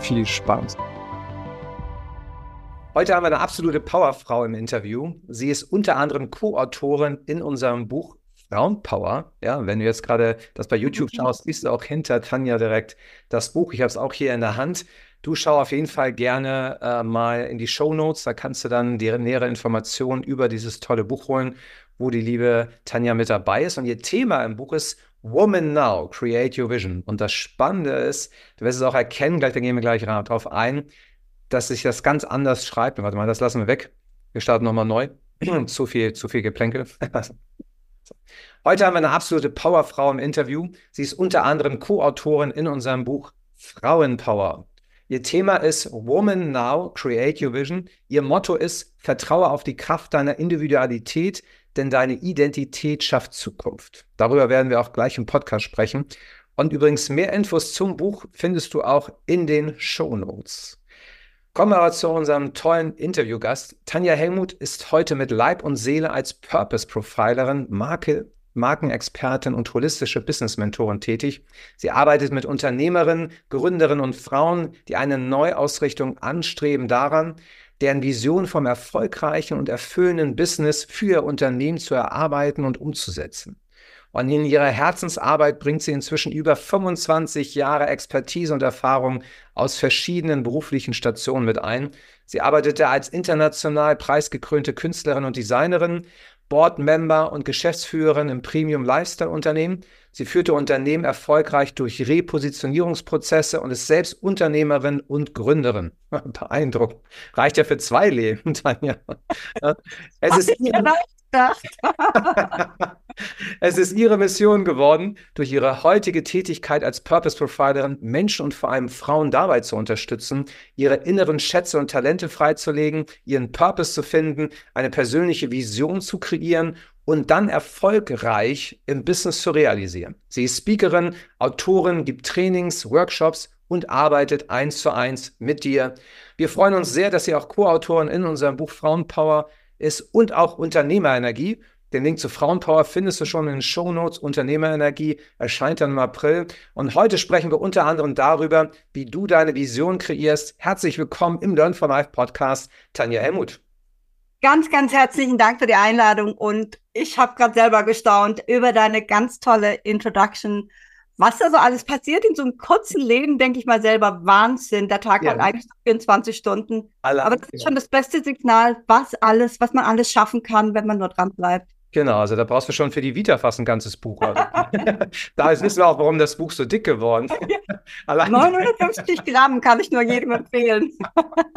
viel Spaß. Heute haben wir eine absolute Powerfrau im Interview. Sie ist unter anderem Co-Autorin in unserem Buch Frauenpower. Ja, wenn du jetzt gerade das bei YouTube schaust, siehst du auch hinter Tanja direkt das Buch. Ich habe es auch hier in der Hand. Du schau auf jeden Fall gerne äh, mal in die Show Notes. Da kannst du dann die nähere Informationen über dieses tolle Buch holen, wo die liebe Tanja mit dabei ist. Und ihr Thema im Buch ist Woman Now, Create Your Vision. Und das Spannende ist, du wirst es auch erkennen, gleich, da gehen wir gleich darauf ein, dass sich das ganz anders schreibt. Warte mal, das lassen wir weg. Wir starten nochmal neu. zu viel, zu viel Geplänkel. Heute haben wir eine absolute Powerfrau im Interview. Sie ist unter anderem Co-Autorin in unserem Buch Frauenpower. Ihr Thema ist Woman Now, Create Your Vision. Ihr Motto ist Vertraue auf die Kraft deiner Individualität, denn deine Identität schafft Zukunft. Darüber werden wir auch gleich im Podcast sprechen. Und übrigens, mehr Infos zum Buch findest du auch in den Show Notes. Kommen wir aber zu unserem tollen Interviewgast. Tanja Helmut ist heute mit Leib und Seele als Purpose Profilerin, Marke, Markenexpertin und holistische Business-Mentorin tätig. Sie arbeitet mit Unternehmerinnen, Gründerinnen und Frauen, die eine Neuausrichtung anstreben daran, deren Vision vom erfolgreichen und erfüllenden Business für ihr Unternehmen zu erarbeiten und umzusetzen. Und in ihrer Herzensarbeit bringt sie inzwischen über 25 Jahre Expertise und Erfahrung aus verschiedenen beruflichen Stationen mit ein. Sie arbeitete als international preisgekrönte Künstlerin und Designerin, Boardmember und Geschäftsführerin im Premium Lifestyle Unternehmen. Sie führte Unternehmen erfolgreich durch Repositionierungsprozesse und ist selbst Unternehmerin und Gründerin. Beeindruckend. Reicht ja für zwei Leben, Tanja. Es ist, es ist ihre Mission geworden, durch ihre heutige Tätigkeit als Purpose Profilerin Menschen und vor allem Frauen dabei zu unterstützen, ihre inneren Schätze und Talente freizulegen, ihren Purpose zu finden, eine persönliche Vision zu kreieren und dann erfolgreich im Business zu realisieren. Sie ist Speakerin, Autorin, gibt Trainings, Workshops und arbeitet eins zu eins mit dir. Wir freuen uns sehr, dass sie auch Co-Autorin in unserem Buch Frauenpower ist und auch Unternehmerenergie. Den Link zu Frauenpower findest du schon in den Show Notes. Unternehmerenergie erscheint dann im April. Und heute sprechen wir unter anderem darüber, wie du deine Vision kreierst. Herzlich willkommen im Learn for Life Podcast, Tanja Helmut. Ganz, ganz herzlichen Dank für die Einladung und ich habe gerade selber gestaunt über deine ganz tolle Introduction was da so alles passiert in so einem kurzen Leben, denke ich mal selber, Wahnsinn. Der Tag ja. hat eigentlich 24 Stunden. Alle, Aber das ist schon das beste Signal, was alles, was man alles schaffen kann, wenn man nur dran bleibt. Genau, also da brauchst du schon für die Vita fast ein ganzes Buch. Also. da ist wissen wir auch, warum das Buch so dick geworden ist. 950 Gramm kann ich nur jedem empfehlen.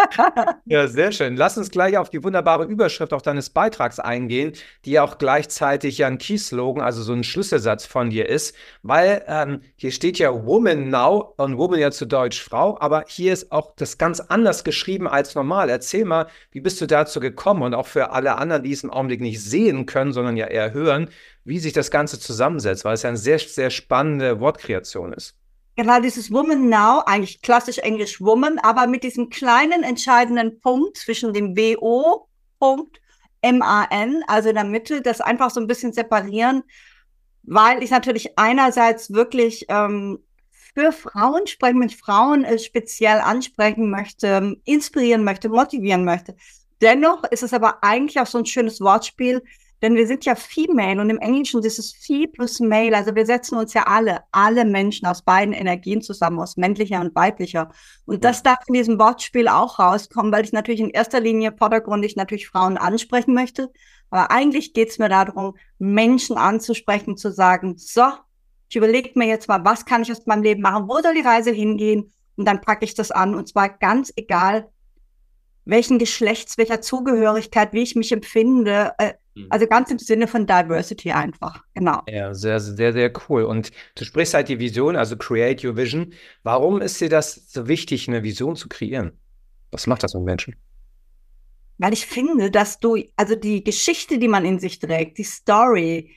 ja, sehr schön. Lass uns gleich auf die wunderbare Überschrift auch deines Beitrags eingehen, die ja auch gleichzeitig ja ein Key-Slogan, also so ein Schlüsselsatz von dir ist, weil ähm, hier steht ja Woman Now und Woman ja zu Deutsch Frau, aber hier ist auch das ganz anders geschrieben als normal. Erzähl mal, wie bist du dazu gekommen und auch für alle anderen, die es im Augenblick nicht sehen können, sondern sondern ja eher hören, wie sich das Ganze zusammensetzt, weil es ja eine sehr, sehr spannende Wortkreation ist. Genau, dieses Woman Now, eigentlich klassisch Englisch Woman, aber mit diesem kleinen entscheidenden Punkt zwischen dem WO-Punkt, M-A-N, also in der Mitte, das einfach so ein bisschen separieren, weil ich natürlich einerseits wirklich ähm, für Frauen sprechen, mit Frauen äh, speziell ansprechen möchte, inspirieren möchte, motivieren möchte. Dennoch ist es aber eigentlich auch so ein schönes Wortspiel, denn wir sind ja Female und im Englischen ist es Fee plus Male. Also wir setzen uns ja alle, alle Menschen aus beiden Energien zusammen, aus männlicher und weiblicher. Und das darf in diesem Wortspiel auch rauskommen, weil ich natürlich in erster Linie vordergründig natürlich Frauen ansprechen möchte. Aber eigentlich geht es mir darum, Menschen anzusprechen, zu sagen, so, ich überlege mir jetzt mal, was kann ich aus meinem Leben machen, wo soll die Reise hingehen? Und dann packe ich das an. Und zwar ganz egal, welchen Geschlechts, welcher Zugehörigkeit, wie ich mich empfinde. Äh. Also ganz im Sinne von Diversity einfach, genau. Ja, sehr, sehr, sehr cool. Und du sprichst halt die Vision, also Create Your Vision. Warum ist dir das so wichtig, eine Vision zu kreieren? Was macht das mit Menschen? Weil ich finde, dass du, also die Geschichte, die man in sich trägt, die Story,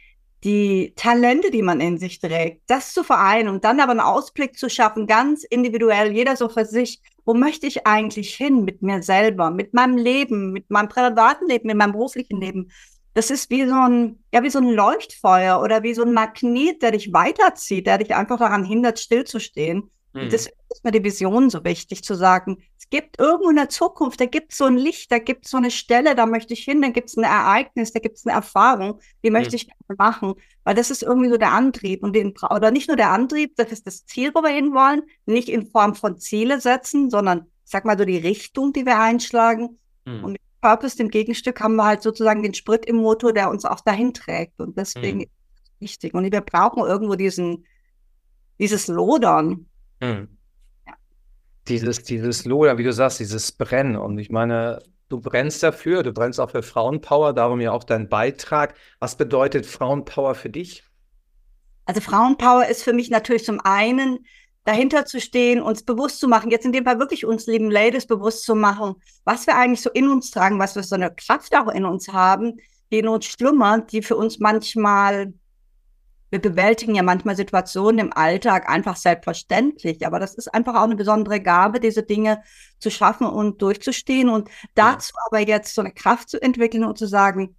die Talente, die man in sich trägt, das zu vereinen und dann aber einen Ausblick zu schaffen, ganz individuell, jeder so für sich, wo möchte ich eigentlich hin mit mir selber, mit meinem Leben, mit meinem privaten Leben, mit meinem beruflichen Leben. Das ist wie so ein, ja, wie so ein Leuchtfeuer oder wie so ein Magnet, der dich weiterzieht, der dich einfach daran hindert, stillzustehen. Mhm. Das ist mir die Vision so wichtig zu sagen. Es gibt irgendwo in der Zukunft, da gibt es so ein Licht, da gibt es so eine Stelle, da möchte ich hin, da gibt es ein Ereignis, da gibt es eine Erfahrung, die möchte mhm. ich machen, weil das ist irgendwie so der Antrieb und den, oder nicht nur der Antrieb, das ist das Ziel, wo wir hin wollen, nicht in Form von Ziele setzen, sondern, ich sag mal so die Richtung, die wir einschlagen. Mhm. Und mit Purpose, dem Gegenstück, haben wir halt sozusagen den Sprit im Motor, der uns auch dahin trägt. Und deswegen mhm. ist es wichtig. Und wir brauchen irgendwo diesen, dieses Lodern. Mhm. Ja. Dieses, dieses Lodern, wie du sagst, dieses Brennen. Und ich meine, du brennst dafür, du brennst auch für Frauenpower, darum ja auch dein Beitrag. Was bedeutet Frauenpower für dich? Also Frauenpower ist für mich natürlich zum einen dahinter zu stehen, uns bewusst zu machen, jetzt in dem Fall wirklich uns lieben Ladies bewusst zu machen, was wir eigentlich so in uns tragen, was wir so eine Kraft auch in uns haben, die in uns schlummert, die für uns manchmal wir bewältigen ja manchmal Situationen im Alltag einfach selbstverständlich, aber das ist einfach auch eine besondere Gabe, diese Dinge zu schaffen und durchzustehen und dazu aber jetzt so eine Kraft zu entwickeln und zu sagen,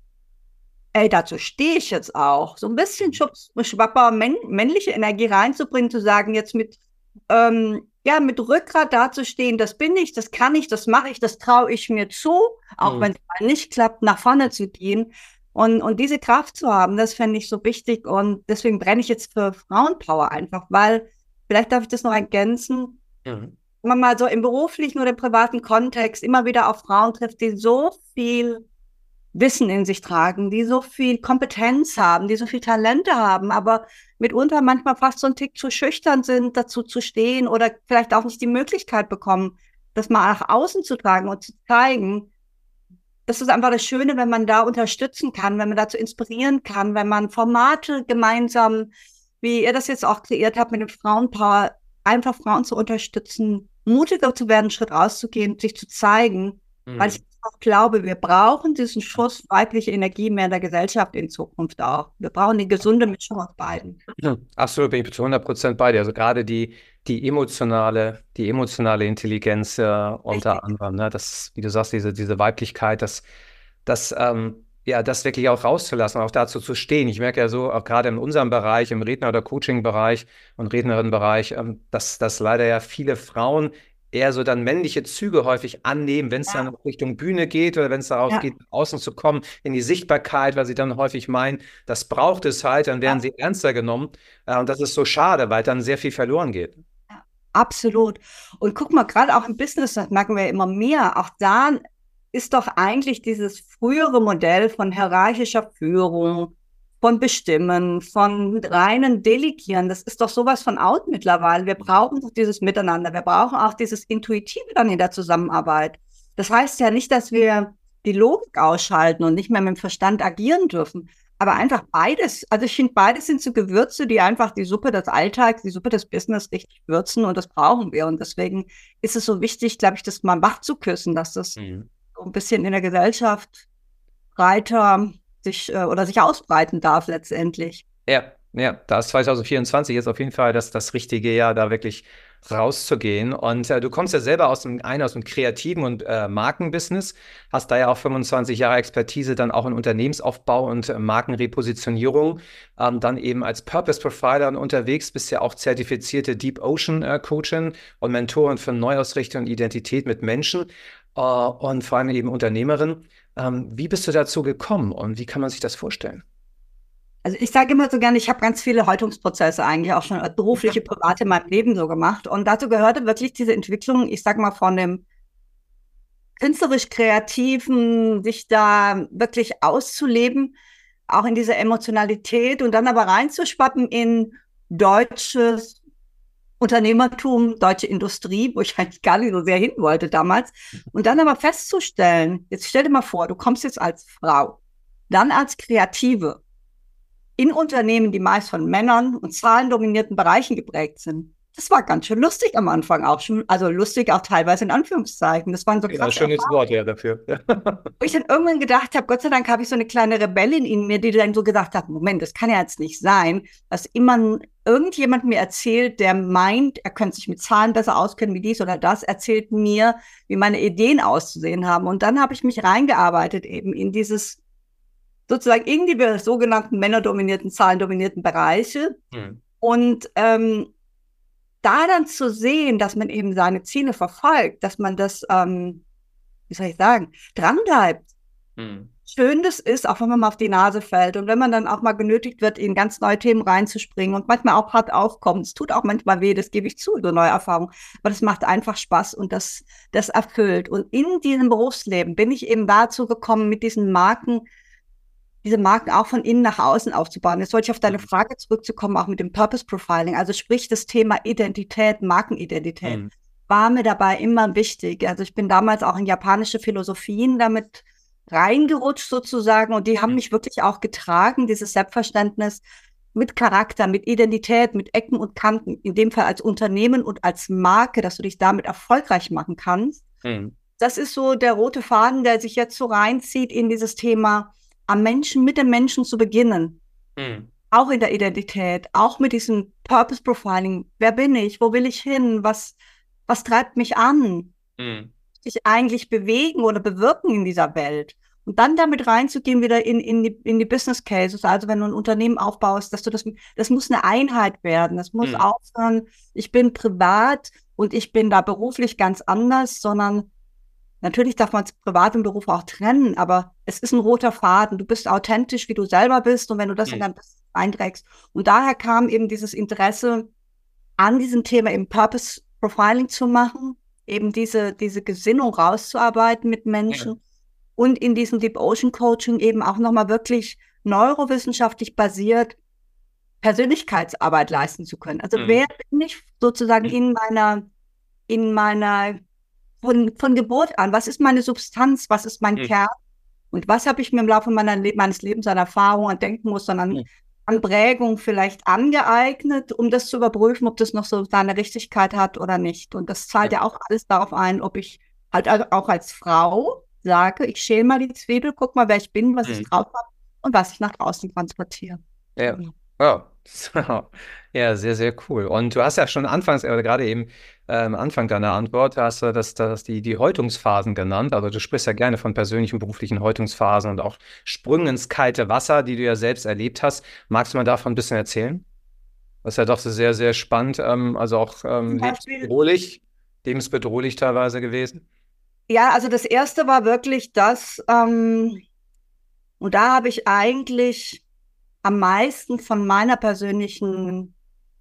ey, dazu stehe ich jetzt auch. So ein bisschen mhm. schwapper männ männliche Energie reinzubringen, zu sagen, jetzt mit, ähm, ja, mit Rückgrat dazustehen, das bin ich, das kann ich, das mache ich, das traue ich mir zu, auch mhm. wenn es mal nicht klappt, nach vorne zu gehen. Und, und diese Kraft zu haben, das fände ich so wichtig. Und deswegen brenne ich jetzt für Frauenpower einfach, weil, vielleicht darf ich das noch ergänzen, mhm. wenn man mal so im beruflichen oder im privaten Kontext immer wieder auf Frauen trifft, die so viel Wissen in sich tragen, die so viel Kompetenz haben, die so viel Talente haben, aber mitunter manchmal fast so ein Tick zu schüchtern sind, dazu zu stehen oder vielleicht auch nicht die Möglichkeit bekommen, das mal nach außen zu tragen und zu zeigen das ist einfach das Schöne, wenn man da unterstützen kann, wenn man dazu inspirieren kann, wenn man Formate gemeinsam, wie ihr das jetzt auch kreiert habt mit dem Frauenpower, einfach Frauen zu unterstützen, mutiger zu werden, einen Schritt rauszugehen, sich zu zeigen, mhm. weil ich auch glaube, wir brauchen diesen Schuss weibliche Energie mehr in der Gesellschaft in Zukunft auch. Wir brauchen eine gesunde Mischung aus beiden. Ja, absolut, bin ich zu 100 Prozent bei dir. Also gerade die, die emotionale, die emotionale Intelligenz äh, unter anderem, ne? das, wie du sagst, diese, diese Weiblichkeit, das, das, ähm, ja, das wirklich auch rauszulassen, auch dazu zu stehen. Ich merke ja so, auch gerade in unserem Bereich, im Redner- oder Coaching-Bereich und Rednerinnenbereich, ähm, dass, dass leider ja viele Frauen eher so dann männliche Züge häufig annehmen, wenn es ja. dann Richtung Bühne geht oder wenn es darauf ja. geht, außen zu kommen, in die Sichtbarkeit, weil sie dann häufig meinen, das braucht es halt, dann werden ja. sie ernster genommen. Äh, und das ist so schade, weil dann sehr viel verloren geht. Absolut. Und guck mal, gerade auch im Business, das merken wir immer mehr, auch da ist doch eigentlich dieses frühere Modell von hierarchischer Führung, von Bestimmen, von reinen Delegieren. Das ist doch sowas von out mittlerweile. Wir brauchen doch dieses Miteinander. Wir brauchen auch dieses Intuitive dann in der Zusammenarbeit. Das heißt ja nicht, dass wir die Logik ausschalten und nicht mehr mit dem Verstand agieren dürfen. Aber einfach beides. Also ich finde, beides sind so Gewürze, die einfach die Suppe des Alltags, die Suppe des Business richtig würzen und das brauchen wir. Und deswegen ist es so wichtig, glaube ich, das mal wach zu küssen, dass das mhm. so ein bisschen in der Gesellschaft breiter sich äh, oder sich ausbreiten darf letztendlich. Ja, ja, da ist 2024 jetzt auf jeden Fall das, das richtige Jahr, da wirklich rauszugehen. Und äh, du kommst ja selber aus dem, einen aus dem kreativen und äh, Markenbusiness, hast da ja auch 25 Jahre Expertise dann auch in Unternehmensaufbau und äh, Markenrepositionierung, ähm, dann eben als Purpose Profiler unterwegs, bist ja auch zertifizierte Deep Ocean äh, Coachin und Mentorin für Neuausrichtung und Identität mit Menschen äh, und vor allem eben Unternehmerin. Ähm, wie bist du dazu gekommen und wie kann man sich das vorstellen? Also ich sage immer so gerne, ich habe ganz viele Häutungsprozesse eigentlich auch schon berufliche, private in meinem Leben so gemacht. Und dazu gehörte wirklich diese Entwicklung, ich sage mal, von dem künstlerisch-kreativen, sich da wirklich auszuleben, auch in diese Emotionalität und dann aber reinzuspappen in deutsches Unternehmertum, deutsche Industrie, wo ich eigentlich gar nicht so sehr hin wollte damals. Und dann aber festzustellen, jetzt stell dir mal vor, du kommst jetzt als Frau dann als Kreative in Unternehmen, die meist von Männern und zahlendominierten Bereichen geprägt sind. Das war ganz schön lustig am Anfang auch schon. Also lustig auch teilweise in Anführungszeichen. Das waren so Ja, schönes Wort ja dafür. Wo ich dann irgendwann gedacht habe, Gott sei Dank habe ich so eine kleine Rebellin in mir, die dann so gesagt hat, Moment, das kann ja jetzt nicht sein, dass immer irgendjemand mir erzählt, der meint, er könnte sich mit Zahlen besser auskennen wie dies oder das, erzählt mir, wie meine Ideen auszusehen haben. Und dann habe ich mich reingearbeitet eben in dieses sozusagen in die sogenannten männerdominierten, zahlendominierten Bereiche. Hm. Und ähm, da dann zu sehen, dass man eben seine Ziele verfolgt, dass man das, ähm, wie soll ich sagen, dranbleibt. Hm. Schön das ist, auch wenn man mal auf die Nase fällt und wenn man dann auch mal genötigt wird, in ganz neue Themen reinzuspringen und manchmal auch hart aufkommt. Es tut auch manchmal weh, das gebe ich zu, so neue Erfahrungen. Aber das macht einfach Spaß und das, das erfüllt. Und in diesem Berufsleben bin ich eben dazu gekommen, mit diesen Marken diese Marken auch von innen nach außen aufzubauen. Jetzt sollte ich auf deine mhm. Frage zurückzukommen, auch mit dem Purpose Profiling, also sprich das Thema Identität, Markenidentität, mhm. war mir dabei immer wichtig. Also ich bin damals auch in japanische Philosophien damit reingerutscht sozusagen und die haben mhm. mich wirklich auch getragen, dieses Selbstverständnis mit Charakter, mit Identität, mit Ecken und Kanten, in dem Fall als Unternehmen und als Marke, dass du dich damit erfolgreich machen kannst. Mhm. Das ist so der rote Faden, der sich jetzt so reinzieht in dieses Thema am Menschen, mit dem Menschen zu beginnen. Mhm. Auch in der Identität, auch mit diesem Purpose Profiling. Wer bin ich? Wo will ich hin? Was, was treibt mich an? Mhm. Sich eigentlich bewegen oder bewirken in dieser Welt. Und dann damit reinzugehen wieder in, in, die, in die Business Cases. Also wenn du ein Unternehmen aufbaust, dass du das, das muss eine Einheit werden. Das muss mhm. aufhören, ich bin privat und ich bin da beruflich ganz anders, sondern Natürlich darf man Privat und Beruf auch trennen, aber es ist ein roter Faden. Du bist authentisch, wie du selber bist und wenn du das mhm. in dein Business einträgst. Und daher kam eben dieses Interesse an diesem Thema eben Purpose Profiling zu machen, eben diese, diese Gesinnung rauszuarbeiten mit Menschen ja. und in diesem Deep Ocean Coaching eben auch nochmal wirklich neurowissenschaftlich basiert Persönlichkeitsarbeit leisten zu können. Also mhm. wer bin ich sozusagen mhm. in meiner, in meiner von, von Geburt an, was ist meine Substanz, was ist mein mhm. Kern und was habe ich mir im Laufe Le meines Lebens an Erfahrung, an Denkmustern, an, mhm. an Prägung vielleicht angeeignet, um das zu überprüfen, ob das noch so seine Richtigkeit hat oder nicht. Und das zahlt ja, ja auch alles darauf ein, ob ich halt auch als Frau sage, ich schäle mal die Zwiebel, guck mal, wer ich bin, was mhm. ich drauf habe und was ich nach außen transportiere. Ja. Ja. Ja, sehr, sehr cool. Und du hast ja schon anfangs, oder gerade eben am ähm, Anfang deiner Antwort, hast du das, das die, die Häutungsphasen genannt. Also du sprichst ja gerne von persönlichen, beruflichen Häutungsphasen und auch Sprüngen ins kalte Wasser, die du ja selbst erlebt hast. Magst du mal davon ein bisschen erzählen? Das ist ja doch sehr, sehr spannend, ähm, also auch ähm, lebensbedrohlich, lebensbedrohlich teilweise gewesen. Ja, also das erste war wirklich das, ähm, und da habe ich eigentlich am meisten von meiner persönlichen,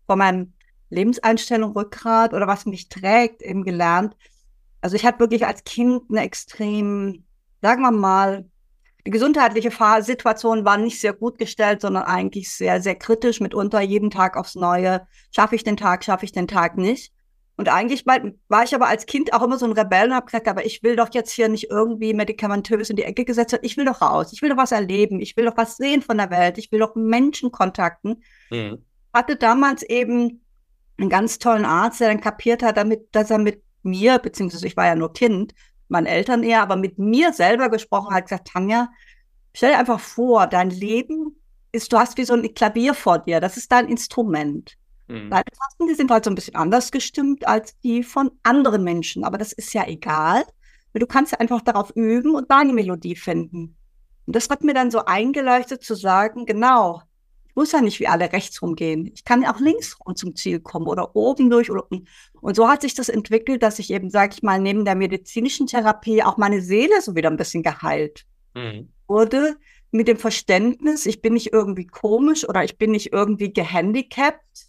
von meinem Lebenseinstellung, Rückgrat oder was mich trägt, eben gelernt. Also ich hatte wirklich als Kind eine extrem, sagen wir mal, die gesundheitliche Situation war nicht sehr gut gestellt, sondern eigentlich sehr, sehr kritisch, mitunter jeden Tag aufs Neue. Schaffe ich den Tag, schaffe ich den Tag nicht? Und eigentlich war ich aber als Kind auch immer so ein Rebell und habe gesagt, aber ich will doch jetzt hier nicht irgendwie medikamentös in die Ecke gesetzt werden. Ich will doch raus. Ich will doch was erleben. Ich will doch was sehen von der Welt. Ich will doch Menschen kontakten. Mhm. Hatte damals eben einen ganz tollen Arzt, der dann kapiert hat, damit, dass er mit mir, beziehungsweise ich war ja nur Kind, meinen Eltern eher, aber mit mir selber gesprochen hat, gesagt, Tanja, stell dir einfach vor, dein Leben ist, du hast wie so ein Klavier vor dir. Das ist dein Instrument. Mhm. Deine Tasten, die sind halt so ein bisschen anders gestimmt als die von anderen Menschen. Aber das ist ja egal. Du kannst ja einfach darauf üben und deine Melodie finden. Und das hat mir dann so eingeleuchtet zu sagen, genau, ich muss ja nicht wie alle rechts rumgehen. Ich kann ja auch links rum zum Ziel kommen oder oben durch. Oder, und so hat sich das entwickelt, dass ich eben, sag ich mal, neben der medizinischen Therapie auch meine Seele so wieder ein bisschen geheilt mhm. wurde. Mit dem Verständnis, ich bin nicht irgendwie komisch oder ich bin nicht irgendwie gehandicapt,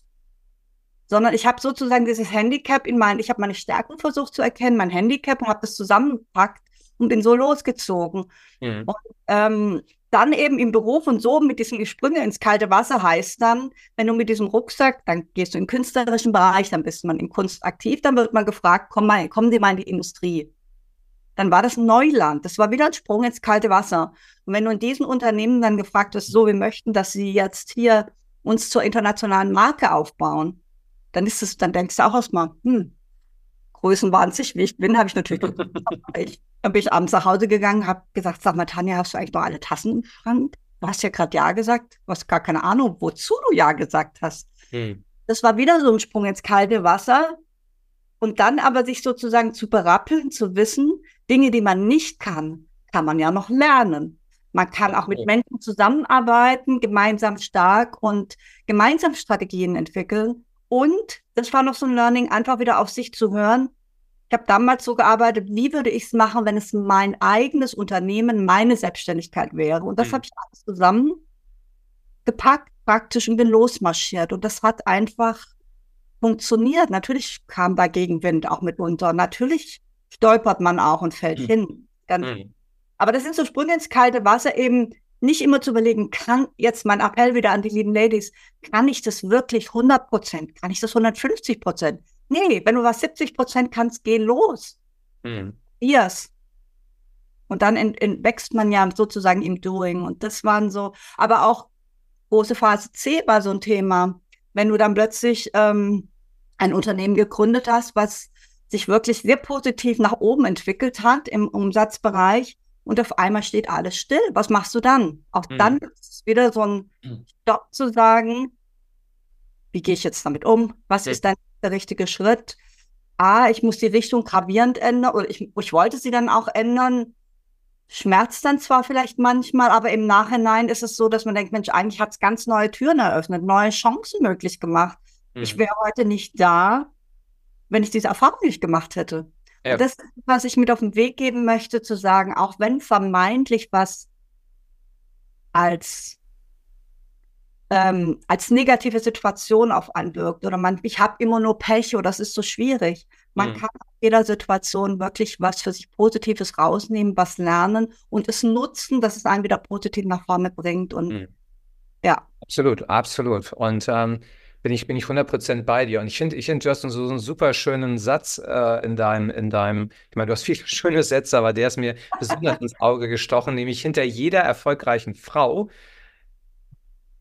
sondern ich habe sozusagen dieses Handicap in meinen, ich habe meine Stärken versucht zu erkennen, mein Handicap und habe das zusammengepackt und bin so losgezogen. Mhm. Und ähm, dann eben im Beruf und so mit diesen Sprüngen ins kalte Wasser heißt dann, wenn du mit diesem Rucksack, dann gehst du im künstlerischen Bereich, dann bist man in Kunst aktiv, dann wird man gefragt, komm mal, kommen Sie mal in die Industrie. dann war das Neuland. Das war wieder ein Sprung ins kalte Wasser. Und wenn du in diesen Unternehmen dann gefragt hast, so, wir möchten, dass sie jetzt hier uns zur internationalen Marke aufbauen, dann ist es, dann denkst du auch erstmal, hm, größenwahnsinnig, wie ich bin, habe ich natürlich. ich, dann bin ich abends nach Hause gegangen, habe gesagt, sag mal, Tanja, hast du eigentlich noch alle Tassen im Schrank? Du hast ja gerade Ja gesagt. Du hast gar keine Ahnung, wozu du Ja gesagt hast. Hm. Das war wieder so ein Sprung ins kalte Wasser. Und dann aber sich sozusagen zu berappeln, zu wissen, Dinge, die man nicht kann, kann man ja noch lernen. Man kann auch mit Menschen zusammenarbeiten, gemeinsam stark und gemeinsam Strategien entwickeln. Und das war noch so ein Learning, einfach wieder auf sich zu hören. Ich habe damals so gearbeitet, wie würde ich es machen, wenn es mein eigenes Unternehmen, meine Selbstständigkeit wäre. Und das mhm. habe ich alles zusammengepackt praktisch und bin losmarschiert. Und das hat einfach funktioniert. Natürlich kam da Gegenwind auch mitunter. Natürlich stolpert man auch und fällt mhm. hin. Dann, mhm. Aber das sind so Sprünge ins kalte Wasser, eben nicht immer zu überlegen, kann jetzt mein Appell wieder an die lieben Ladies, kann ich das wirklich 100 Prozent? Kann ich das 150 Prozent? Nee, wenn du was 70 Prozent kannst, geh los. Mhm. Yes. Und dann in, in, wächst man ja sozusagen im Doing. Und das waren so, aber auch große Phase C war so ein Thema. Wenn du dann plötzlich ähm, ein Unternehmen gegründet hast, was sich wirklich sehr positiv nach oben entwickelt hat im Umsatzbereich und auf einmal steht alles still. Was machst du dann? Auch mhm. dann ist es wieder so ein. Stopp zu sagen, wie gehe ich jetzt damit um? Was ist dann der richtige Schritt? Ah, ich muss die Richtung gravierend ändern oder ich, ich wollte sie dann auch ändern. Schmerzt dann zwar vielleicht manchmal, aber im Nachhinein ist es so, dass man denkt, Mensch, eigentlich hat es ganz neue Türen eröffnet, neue Chancen möglich gemacht. Ich mhm. wäre heute nicht da, wenn ich diese Erfahrung nicht gemacht hätte. Ja. Das was ich mit auf den Weg geben möchte, zu sagen, auch wenn vermeintlich was als, ähm, als negative Situation auf anwirkt oder man, ich habe immer nur Pech oder das ist so schwierig. Man mhm. kann aus jeder Situation wirklich was für sich Positives rausnehmen, was lernen und es nutzen, dass es einen wieder positiv nach vorne bringt. Und mhm. ja. Absolut, absolut. Und ähm, bin ich, bin ich 100% bei dir. Und ich finde, ich finde, du hast so, so einen super schönen Satz äh, in deinem, in deinem, ich meine, du hast viele schöne Sätze, aber der ist mir besonders ins Auge gestochen, nämlich hinter jeder erfolgreichen Frau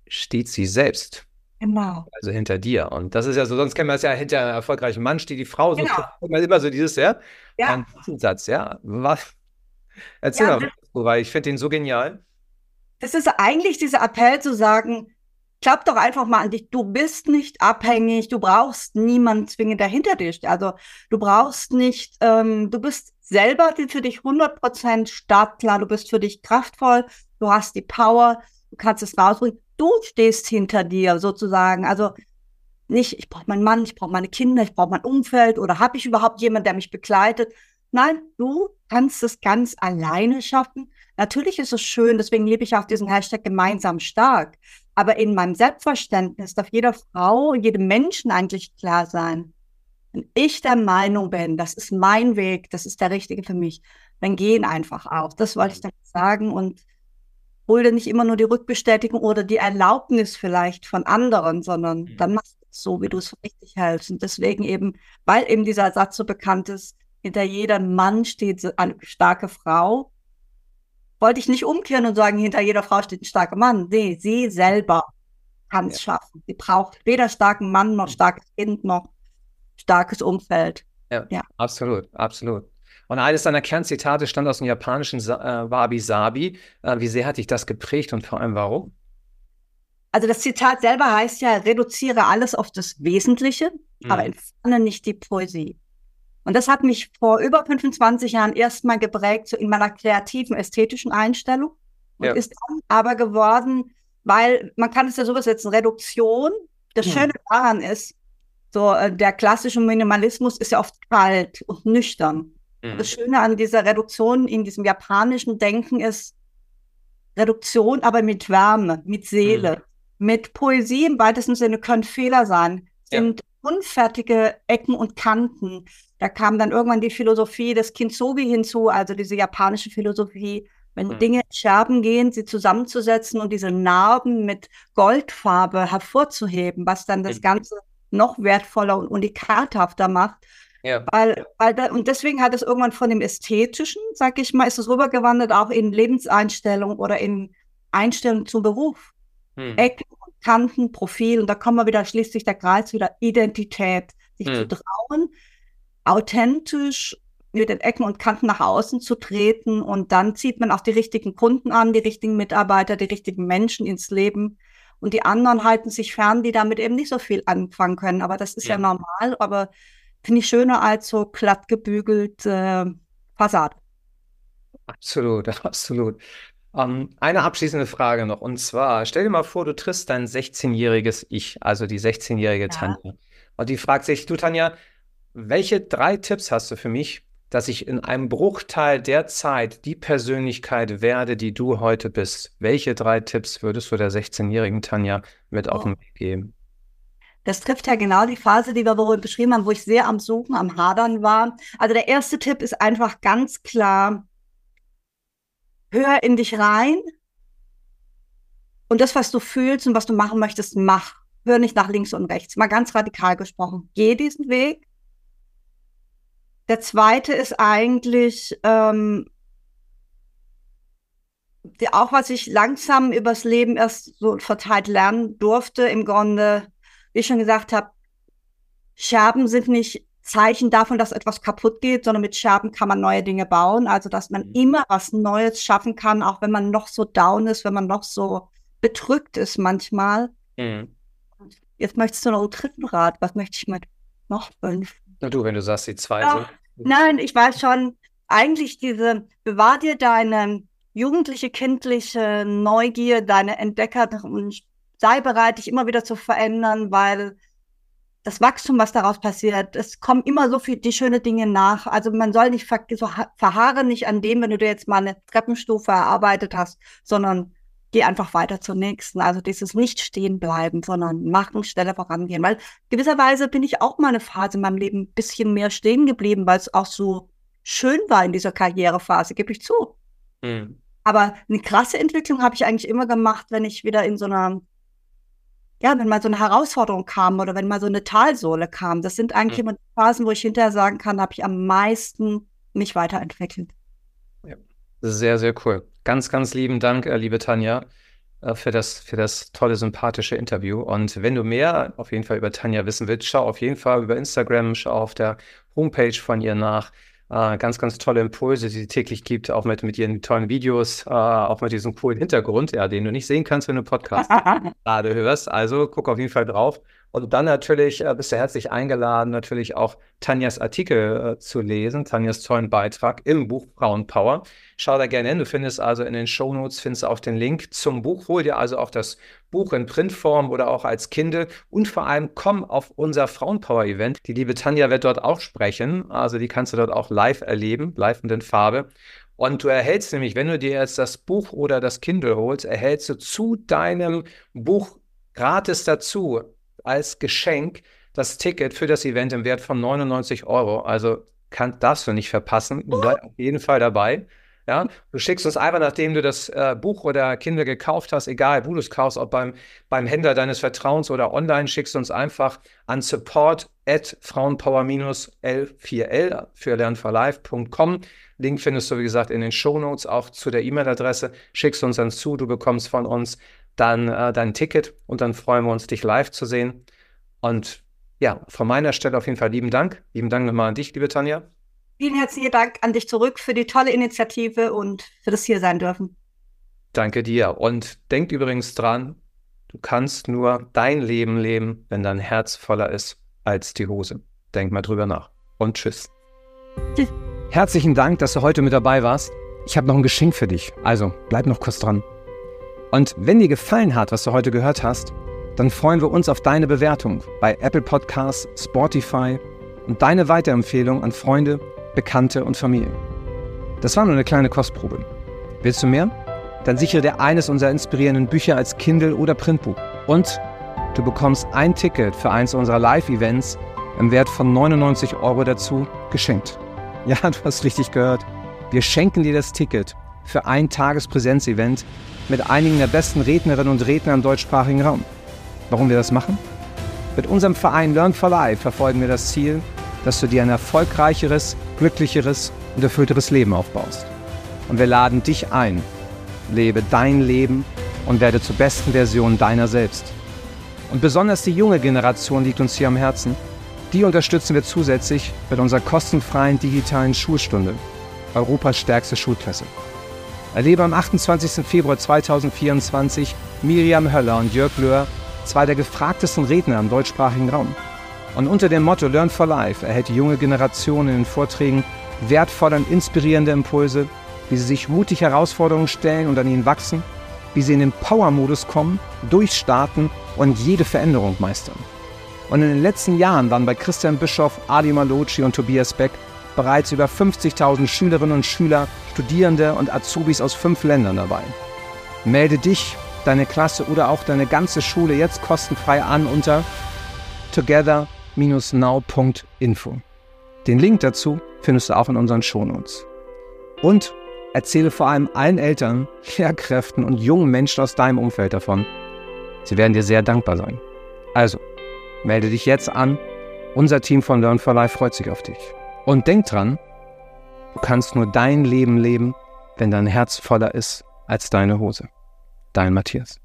steht sie selbst. Genau. Also hinter dir. Und das ist ja so, sonst kennen wir es ja, hinter einem erfolgreichen Mann steht die Frau. Genau. So, immer so dieses, ja? Ja. Ein Satz, ja. Was? Erzähl ja, mal, weil ich finde den so genial. Das ist eigentlich dieser Appell zu sagen, glaub doch einfach mal an dich. Du bist nicht abhängig. Du brauchst niemanden zwingend dahinter dich. Also du brauchst nicht, ähm, du bist selber für dich 100% startklar. Du bist für dich kraftvoll. Du hast die Power. Du kannst es rausbringen. Du stehst hinter dir sozusagen. Also nicht, ich brauche meinen Mann, ich brauche meine Kinder, ich brauche mein Umfeld oder habe ich überhaupt jemanden, der mich begleitet? Nein, du kannst es ganz alleine schaffen. Natürlich ist es schön, deswegen lebe ich auch diesen Hashtag gemeinsam stark. Aber in meinem Selbstverständnis darf jeder Frau, jedem Menschen eigentlich klar sein, wenn ich der Meinung bin, das ist mein Weg, das ist der richtige für mich, dann gehen einfach auch. Das wollte ich damit sagen und hol dir nicht immer nur die Rückbestätigung oder die Erlaubnis vielleicht von anderen, sondern mhm. dann machst du es so, wie du es richtig hältst. Und deswegen eben, weil eben dieser Satz so bekannt ist, hinter jedem Mann steht eine starke Frau, wollte ich nicht umkehren und sagen, hinter jeder Frau steht ein starker Mann. Nee, sie selber kann es ja. schaffen. Sie braucht weder starken Mann noch starkes Kind noch starkes Umfeld. Ja, ja. absolut, absolut. Und eines deiner Kernzitate stand aus dem japanischen äh, Wabi Sabi. Äh, wie sehr hat dich das geprägt und vor allem warum? Also das Zitat selber heißt ja, reduziere alles auf das Wesentliche, mhm. aber entferne nicht die Poesie. Und das hat mich vor über 25 Jahren erstmal geprägt, so in meiner kreativen, ästhetischen Einstellung. Und ja. ist dann aber geworden, weil man kann es ja so übersetzen, Reduktion. Das Schöne daran ist, so äh, der klassische Minimalismus ist ja oft kalt und nüchtern. Mhm. Das Schöne an dieser Reduktion in diesem japanischen Denken ist Reduktion, aber mit Wärme, mit Seele, mhm. mit Poesie im weitesten Sinne können Fehler sein, sind ja. unfertige Ecken und Kanten, da kam dann irgendwann die Philosophie des Kintsugi hinzu, also diese japanische Philosophie, wenn mhm. Dinge in Scherben gehen, sie zusammenzusetzen und diese Narben mit Goldfarbe hervorzuheben, was dann das mhm. Ganze noch wertvoller und unikathafter macht. Ja. Weil, weil da, und deswegen hat es irgendwann von dem Ästhetischen, sag ich mal, ist es rübergewandert auch in Lebenseinstellung oder in Einstellung zum Beruf. Hm. Ecken, Kanten, Profil. Und da kommen wir wieder, schließt sich der Kreis wieder, Identität, sich hm. zu trauen, authentisch mit den Ecken und Kanten nach außen zu treten. Und dann zieht man auch die richtigen Kunden an, die richtigen Mitarbeiter, die richtigen Menschen ins Leben. Und die anderen halten sich fern, die damit eben nicht so viel anfangen können. Aber das ist ja, ja normal. Aber finde ich schöner als so glatt gebügelt äh, Fassade. Absolut, absolut. Um, ähm, eine abschließende Frage noch. Und zwar, stell dir mal vor, du triffst dein 16-jähriges Ich, also die 16-jährige ja. Tanja. Und die fragt sich, du Tanja, welche drei Tipps hast du für mich, dass ich in einem Bruchteil der Zeit die Persönlichkeit werde, die du heute bist? Welche drei Tipps würdest du der 16-jährigen Tanja mit oh. auf den Weg geben? Das trifft ja genau die Phase, die wir vorhin beschrieben haben, wo ich sehr am Suchen, am Hadern war. Also der erste Tipp ist einfach ganz klar, hör in dich rein und das, was du fühlst und was du machen möchtest, mach. Hör nicht nach links und rechts. Mal ganz radikal gesprochen. Geh diesen Weg. Der zweite ist eigentlich ähm, auch, was ich langsam übers Leben erst so verteilt lernen durfte, im Grunde wie ich schon gesagt habe, Scherben sind nicht Zeichen davon, dass etwas kaputt geht, sondern mit Scherben kann man neue Dinge bauen. Also, dass man mhm. immer was Neues schaffen kann, auch wenn man noch so down ist, wenn man noch so bedrückt ist manchmal. Mhm. Jetzt möchtest du noch einen dritten Rat. Was möchte ich mit noch fünf? Na du, wenn du sagst, die zwei ja, sind. Nein, ich weiß schon, eigentlich diese, bewahr dir deine jugendliche, kindliche Neugier, deine Entdecker- und sei bereit, dich immer wieder zu verändern, weil das Wachstum, was daraus passiert, es kommen immer so viel die schöne Dinge nach. Also man soll nicht ver so verharre nicht an dem, wenn du dir jetzt mal eine Treppenstufe erarbeitet hast, sondern geh einfach weiter zur nächsten. Also dieses nicht stehen bleiben, sondern machen, schneller vorangehen. Weil gewisserweise bin ich auch mal eine Phase in meinem Leben ein bisschen mehr stehen geblieben, weil es auch so schön war in dieser Karrierephase, gebe ich zu. Mhm. Aber eine krasse Entwicklung habe ich eigentlich immer gemacht, wenn ich wieder in so einer ja, wenn mal so eine Herausforderung kam oder wenn mal so eine Talsohle kam, das sind eigentlich mhm. immer die Phasen, wo ich hinterher sagen kann, habe ich am meisten mich weiterentwickelt. Ja, sehr, sehr cool. Ganz, ganz lieben Dank, äh, liebe Tanja, äh, für das, für das tolle, sympathische Interview. Und wenn du mehr auf jeden Fall über Tanja wissen willst, schau auf jeden Fall über Instagram, schau auf der Homepage von ihr nach. Äh, ganz, ganz tolle Impulse, die sie täglich gibt, auch mit, mit ihren tollen Videos, auch mit diesem coolen Hintergrund, ja, den du nicht sehen kannst, wenn du Podcast gerade hörst. Also guck auf jeden Fall drauf. Und dann natürlich bist du herzlich eingeladen, natürlich auch Tanjas Artikel zu lesen, Tanjas tollen Beitrag im Buch Frauenpower. Schau da gerne hin. Du findest also in den Shownotes findest auch den Link zum Buch. Hol dir also auch das Buch in Printform oder auch als Kindle und vor allem komm auf unser Frauenpower-Event. Die liebe Tanja wird dort auch sprechen. Also die kannst du dort auch live erleben, live und in Farbe. Und du erhältst nämlich, wenn du dir jetzt das Buch oder das Kindle holst, erhältst du zu deinem Buch gratis dazu als Geschenk das Ticket für das Event im Wert von 99 Euro. Also kann, darfst du nicht verpassen. Sei auf jeden Fall dabei. Ja, du schickst uns einfach, nachdem du das äh, Buch oder Kinder gekauft hast, egal wo du es kaufst, ob beim, beim Händler deines Vertrauens oder online, schickst du uns einfach an support at frauenpower-l4l für lernforlife.com. Link findest du, wie gesagt, in den Shownotes, auch zu der E-Mail-Adresse. Schickst uns dann zu, du bekommst von uns dann äh, dein Ticket und dann freuen wir uns, dich live zu sehen. Und ja, von meiner Stelle auf jeden Fall lieben Dank. Lieben Dank nochmal an dich, liebe Tanja. Vielen herzlichen Dank an dich zurück für die tolle Initiative und für das hier sein dürfen. Danke dir. Und denk übrigens dran, du kannst nur dein Leben leben, wenn dein Herz voller ist als die Hose. Denk mal drüber nach. Und tschüss. Tschüss. Herzlichen Dank, dass du heute mit dabei warst. Ich habe noch ein Geschenk für dich. Also bleib noch kurz dran. Und wenn dir gefallen hat, was du heute gehört hast, dann freuen wir uns auf deine Bewertung bei Apple Podcasts, Spotify und deine Weiterempfehlung an Freunde, Bekannte und Familie. Das war nur eine kleine Kostprobe. Willst du mehr? Dann sichere dir eines unserer inspirierenden Bücher als Kindle oder Printbuch. Und du bekommst ein Ticket für eins unserer Live-Events im Wert von 99 Euro dazu geschenkt. Ja, du hast richtig gehört. Wir schenken dir das Ticket für ein Tagespräsenzevent mit einigen der besten Rednerinnen und Redner im deutschsprachigen Raum. Warum wir das machen? Mit unserem Verein Learn for Life verfolgen wir das Ziel, dass du dir ein erfolgreicheres, glücklicheres und erfüllteres Leben aufbaust. Und wir laden dich ein. Lebe dein Leben und werde zur besten Version deiner selbst. Und besonders die junge Generation liegt uns hier am Herzen. Die unterstützen wir zusätzlich mit unserer kostenfreien digitalen Schulstunde, Europas stärkste Schulklasse. Erlebe am 28. Februar 2024 Miriam Höller und Jörg Löhr, zwei der gefragtesten Redner im deutschsprachigen Raum. Und unter dem Motto Learn for Life erhält die junge Generation in den Vorträgen wertvolle und inspirierende Impulse, wie sie sich mutig Herausforderungen stellen und an ihnen wachsen, wie sie in den Power-Modus kommen, durchstarten und jede Veränderung meistern. Und in den letzten Jahren waren bei Christian Bischoff, Ali Malocci und Tobias Beck bereits über 50.000 Schülerinnen und Schüler, Studierende und Azubis aus fünf Ländern dabei. Melde dich, deine Klasse oder auch deine ganze Schule jetzt kostenfrei an unter together-now.info. Den Link dazu findest du auch in unseren Shownotes. Und erzähle vor allem allen Eltern, Lehrkräften und jungen Menschen aus deinem Umfeld davon. Sie werden dir sehr dankbar sein. Also, melde dich jetzt an. Unser Team von Learn for Life freut sich auf dich. Und denk dran, du kannst nur dein Leben leben, wenn dein Herz voller ist als deine Hose. Dein Matthias.